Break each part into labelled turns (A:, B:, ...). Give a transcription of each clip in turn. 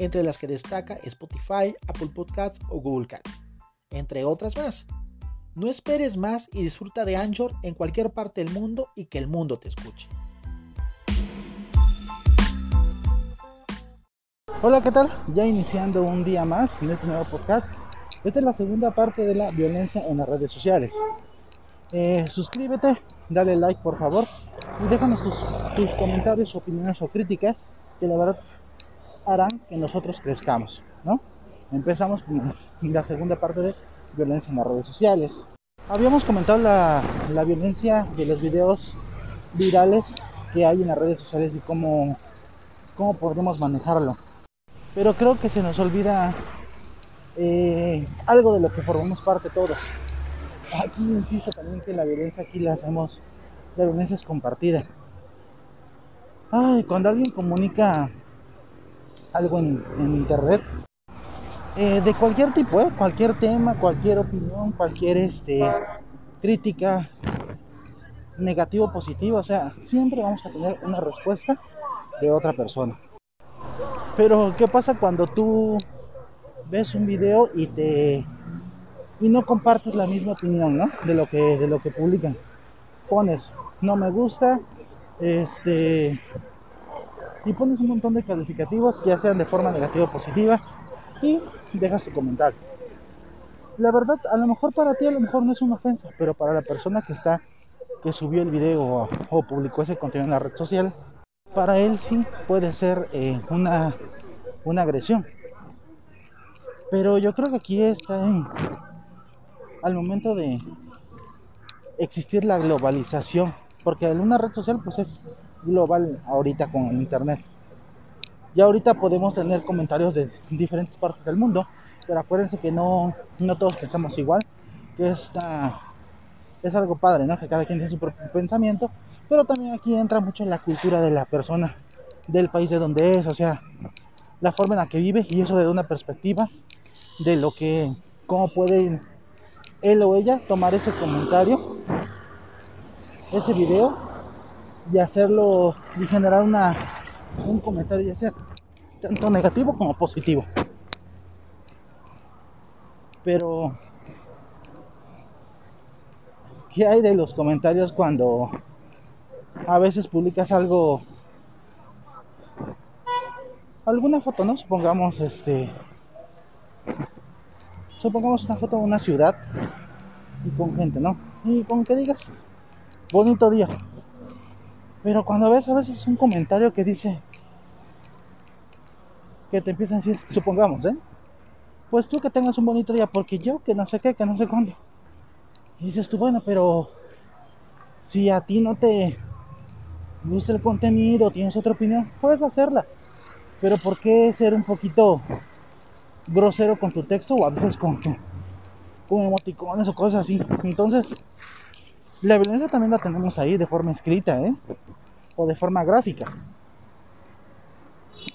A: entre las que destaca Spotify, Apple Podcasts o Google Cats, entre otras más. No esperes más y disfruta de Anchor en cualquier parte del mundo y que el mundo te escuche.
B: Hola, ¿qué tal? Ya iniciando un día más en este nuevo podcast. Esta es la segunda parte de la violencia en las redes sociales. Eh, suscríbete, dale like por favor y déjanos tus, tus comentarios, opiniones o críticas que la verdad harán que nosotros crezcamos, ¿no? Empezamos con la segunda parte de violencia en las redes sociales. Habíamos comentado la, la violencia de los videos virales que hay en las redes sociales y cómo, cómo podremos manejarlo. Pero creo que se nos olvida eh, algo de lo que formamos parte todos. Aquí insisto también que la violencia aquí la hacemos, la violencia es compartida. Ay, cuando alguien comunica algo en, en internet, eh, de cualquier tipo, ¿eh? cualquier tema, cualquier opinión, cualquier este, crítica, negativo positivo, o sea, siempre vamos a tener una respuesta de otra persona. Pero, ¿qué pasa cuando tú ves un video y te y no compartes la misma opinión, ¿no? De lo que de lo que publican. Pones no me gusta, este y pones un montón de calificativos, ya sean de forma negativa o positiva, y dejas tu comentario. La verdad, a lo mejor para ti a lo mejor no es una ofensa, pero para la persona que está que subió el video o, publicó ese contenido en la red social, para él sí puede ser eh, una, una agresión. Pero yo creo que aquí está en, al momento de existir la globalización, porque en una red social pues es global ahorita con el internet. Ya ahorita podemos tener comentarios de diferentes partes del mundo, pero acuérdense que no, no todos pensamos igual, que esta, es algo padre, ¿no? Que cada quien tiene su propio pensamiento, pero también aquí entra mucho la cultura de la persona, del país de donde es, o sea, la forma en la que vive y eso de una perspectiva de lo que, cómo puede él o ella tomar ese comentario, ese video y hacerlo y generar una, un comentario ya sea tanto negativo como positivo. Pero, ¿qué hay de los comentarios cuando a veces publicas algo, alguna foto, ¿no? Supongamos, este, supongamos una foto de una ciudad y con gente, ¿no? Y con que digas, bonito día. Pero cuando ves a veces un comentario que dice, que te empiezan a decir, supongamos, ¿eh? Pues tú que tengas un bonito día, porque yo que no sé qué, que no sé cuándo. Y dices tú, bueno, pero si a ti no te gusta el contenido, tienes otra opinión, puedes hacerla. Pero ¿por qué ser un poquito grosero con tu texto o a veces con, con emoticones o cosas así? Entonces, la violencia también la tenemos ahí de forma escrita, ¿eh? O de forma gráfica.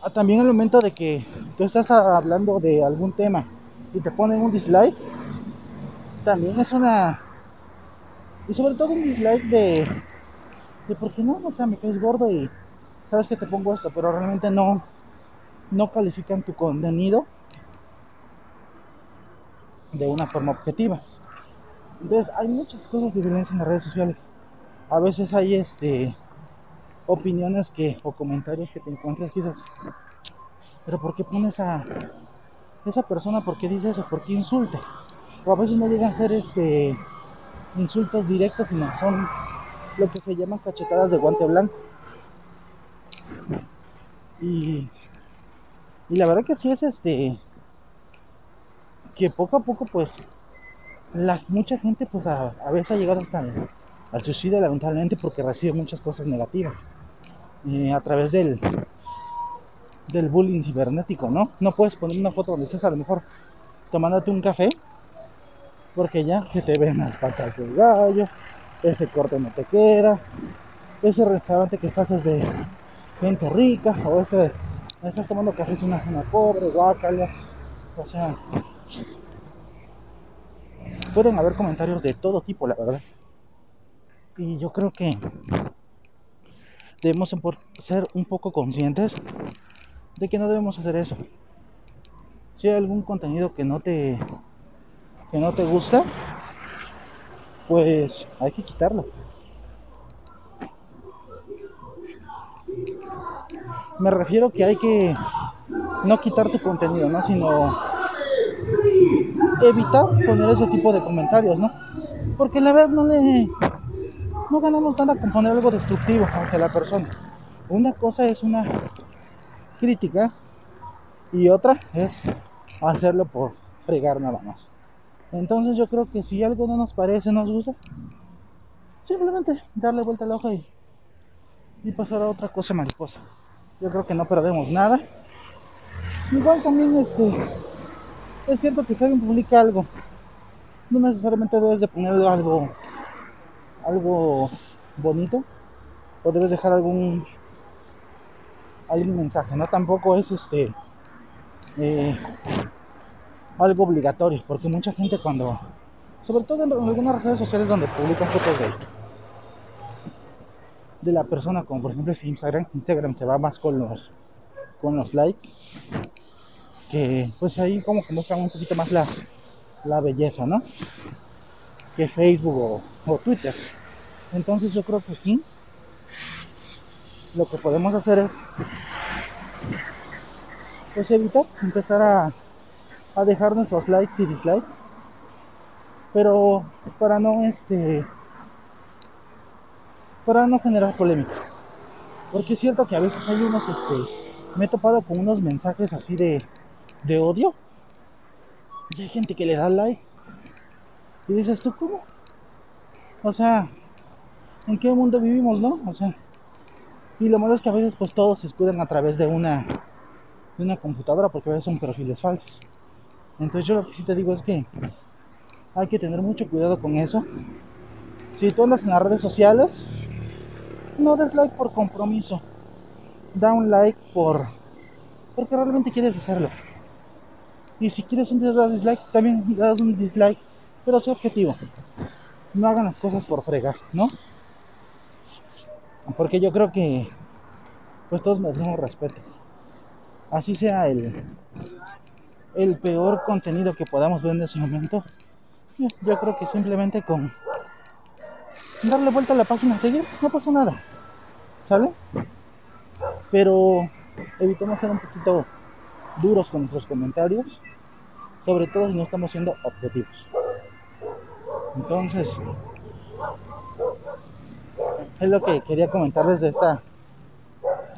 B: Ah, también el momento de que tú estás hablando de algún tema y te ponen un dislike, también es una... Y sobre todo un dislike de... De por qué no, o sea, me caes gordo y sabes que te pongo esto, pero realmente no, no califican tu contenido de una forma objetiva. Entonces hay muchas cosas de violencia en las redes sociales. A veces hay este opiniones que o comentarios que te encuentras quizás pero ¿por qué pones a esa persona? ¿Por qué dice eso? ¿Por qué insulta? O a veces no llegan a ser este insultos directos, sino son lo que se llaman cachetadas de guante blanco. Y, y la verdad que sí es este que poco a poco pues la, mucha gente pues a, a veces ha llegado hasta al suicidio lamentablemente porque recibe muchas cosas negativas eh, a través del del bullying cibernético, ¿no? No puedes poner una foto donde estés a lo mejor tomándote un café, porque ya se te ven las patas del gallo, ese corte no te queda, ese restaurante que estás es de gente rica, o ese estás tomando café es una, una pobre, guacala, o sea, pueden haber comentarios de todo tipo, la verdad. Y yo creo que debemos ser un poco conscientes de que no debemos hacer eso. Si hay algún contenido que no te que no te gusta, pues hay que quitarlo. Me refiero que hay que no quitar tu contenido, ¿no? Sino evitar poner ese tipo de comentarios, ¿no? Porque la verdad no le no ganamos nada con poner algo destructivo hacia la persona. Una cosa es una crítica y otra es hacerlo por fregar nada más. Entonces yo creo que si algo no nos parece, nos gusta, simplemente darle vuelta al ojo y, y pasar a otra cosa mariposa. Yo creo que no perdemos nada. Igual también este es cierto que si alguien publica algo, no necesariamente debes de poner algo algo bonito o debes dejar algún algún mensaje, no tampoco es este eh, algo obligatorio, porque mucha gente cuando, sobre todo en algunas redes sociales donde publican fotos de, de la persona, como por ejemplo es Instagram, Instagram se va más con los, con los likes, que pues ahí como que muestran un poquito más la, la belleza, ¿no? Que Facebook o, o Twitter. Entonces yo creo que sí, lo que podemos hacer es pues evitar empezar a, a dejar nuestros likes y dislikes pero para no este para no generar polémica porque es cierto que a veces hay unos este me he topado con unos mensajes así de de odio y hay gente que le da like y dices tú cómo o sea en qué mundo vivimos no o sea y lo malo es que a veces pues todos se escudan a través de una de una computadora porque a veces son perfiles falsos. Entonces yo lo que sí te digo es que hay que tener mucho cuidado con eso. Si tú andas en las redes sociales, no des like por compromiso. Da un like por porque realmente quieres hacerlo. Y si quieres un dislike, también das un dislike, pero sé objetivo. No hagan las cosas por fregar, ¿no? Porque yo creo que pues todos merecemos respeto así sea el, el peor contenido que podamos ver en ese momento, yo creo que simplemente con darle vuelta a la página, seguir, no pasa nada, ¿sale? Pero evitemos ser un poquito duros con nuestros comentarios, sobre todo si no estamos siendo objetivos. Entonces, es lo que quería comentarles de esta,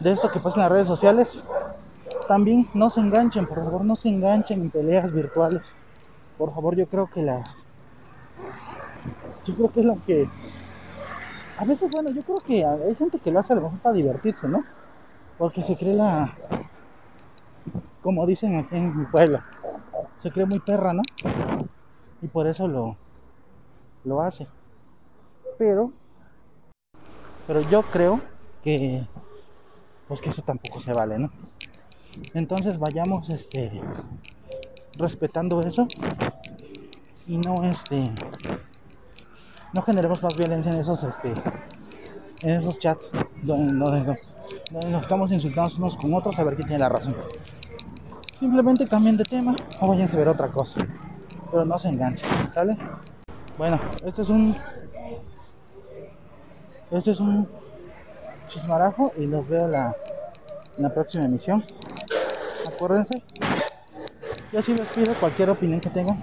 B: de eso que pasa en las redes sociales también no se enganchen, por favor, no se enganchen en peleas virtuales. Por favor, yo creo que las. Yo creo que es lo que. A veces, bueno, yo creo que hay gente que lo hace a lo mejor para divertirse, ¿no? Porque se cree la. Como dicen aquí en mi pueblo, se cree muy perra, ¿no? Y por eso lo. Lo hace. Pero. Pero yo creo que. Pues que eso tampoco se vale, ¿no? Entonces vayamos este respetando eso y no este no generemos más violencia en esos este en esos chats donde, nos estamos insultando unos con otros a ver quién tiene la razón. Simplemente cambien de tema o vayan a ver otra cosa. Pero no se enganchen, ¿sale? Bueno, este es un este es un chismarajo y los veo la, en la próxima emisión acuérdense. Yo sí les pido cualquier opinión que tengan,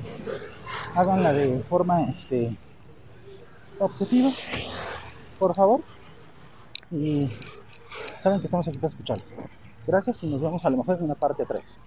B: háganla de forma este, objetiva, por favor. Y saben que estamos aquí para escuchar. Gracias y nos vemos a lo mejor en una parte 3.